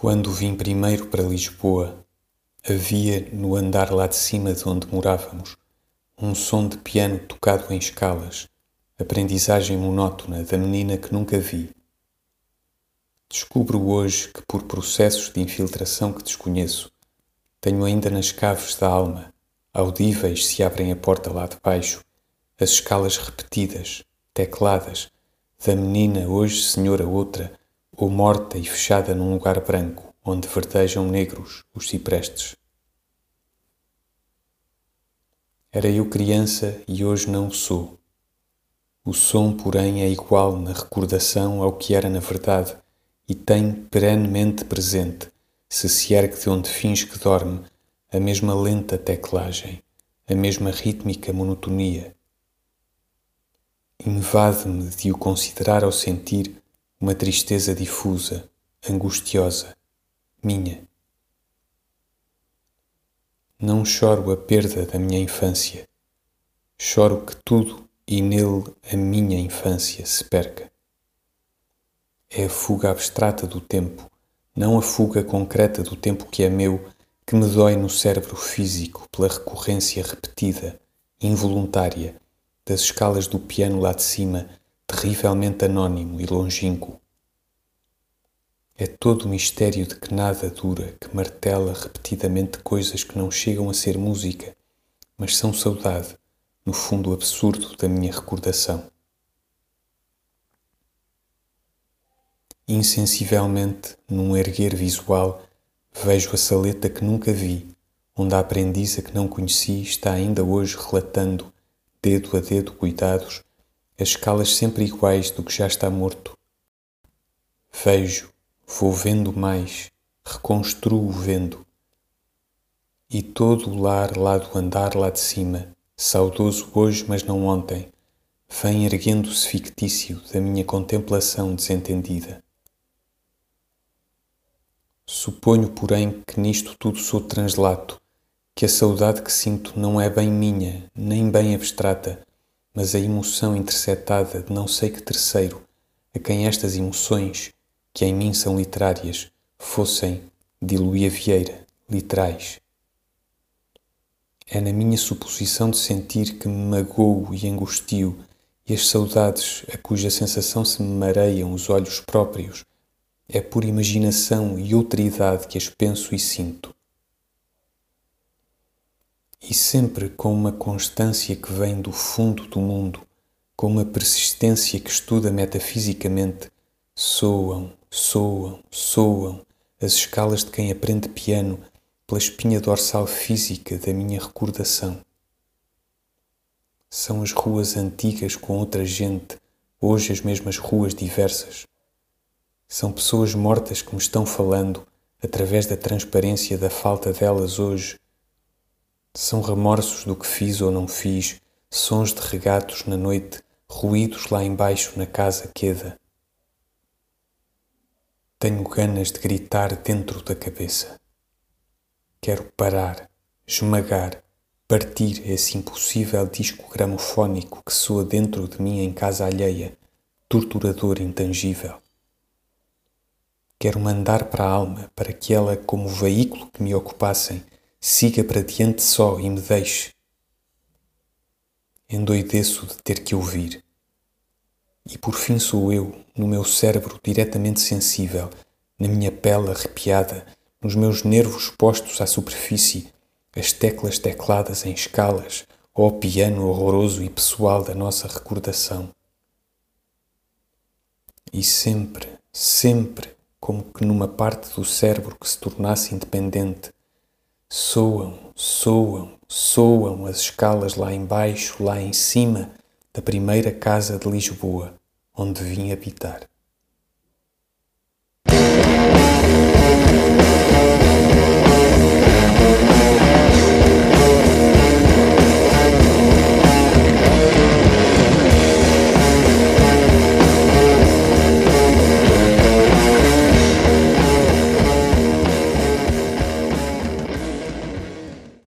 Quando vim primeiro para Lisboa, havia no andar lá de cima de onde morávamos um som de piano tocado em escalas, aprendizagem monótona da menina que nunca vi. Descubro hoje que, por processos de infiltração que desconheço, tenho ainda nas caves da alma, audíveis se abrem a porta lá de baixo, as escalas repetidas, tecladas, da menina hoje senhora outra, ou morta e fechada num lugar branco, onde verdejam negros os ciprestes. Era eu criança e hoje não sou. O som, porém, é igual na recordação ao que era na verdade e tem perenemente presente, se se ergue de onde finge que dorme, a mesma lenta teclagem, a mesma rítmica monotonia. Invade-me de o considerar ao sentir uma tristeza difusa, angustiosa, minha. Não choro a perda da minha infância, choro que tudo e nele a minha infância se perca. É a fuga abstrata do tempo, não a fuga concreta do tempo que é meu, que me dói no cérebro físico pela recorrência repetida, involuntária, das escalas do piano lá de cima terrivelmente anônimo e longínquo. É todo o mistério de que nada dura, que martela repetidamente coisas que não chegam a ser música, mas são saudade, no fundo absurdo da minha recordação. Insensivelmente, num erguer visual, vejo a saleta que nunca vi, onde a aprendiza que não conheci está ainda hoje relatando, dedo a dedo cuidados, as escalas sempre iguais do que já está morto. Vejo, vou vendo mais, reconstruo vendo. E todo o lar lá do andar lá de cima, saudoso hoje mas não ontem, vem erguendo-se fictício da minha contemplação desentendida. Suponho, porém, que nisto tudo sou translato, que a saudade que sinto não é bem minha, nem bem abstrata, mas a emoção interceptada de não sei que terceiro, a quem estas emoções, que em mim são literárias, fossem, de Luía Vieira, literais. É na minha suposição de sentir que me magoo e angustio, e as saudades a cuja sensação se me mareiam os olhos próprios, é por imaginação e outra idade que as penso e sinto e sempre com uma constância que vem do fundo do mundo, com uma persistência que estuda metafisicamente, soam, soam, soam as escalas de quem aprende piano pela espinha dorsal física da minha recordação. São as ruas antigas com outra gente, hoje as mesmas ruas diversas. São pessoas mortas que me estão falando através da transparência da falta delas hoje são remorsos do que fiz ou não fiz, sons de regatos na noite, ruídos lá embaixo na casa queda. Tenho ganas de gritar dentro da cabeça. Quero parar, esmagar, partir esse impossível disco gramofónico que soa dentro de mim em casa alheia, torturador intangível. Quero mandar para a alma para que ela, como veículo que me ocupassem, siga para diante só e me deixe. Endoideço de ter que ouvir. E por fim sou eu, no meu cérebro diretamente sensível, na minha pele arrepiada, nos meus nervos postos à superfície, as teclas tecladas em escalas, ó piano horroroso e pessoal da nossa recordação. E sempre, sempre, como que numa parte do cérebro que se tornasse independente, Soam, soam, soam as escalas lá embaixo, lá em cima da primeira casa de Lisboa, onde vim habitar.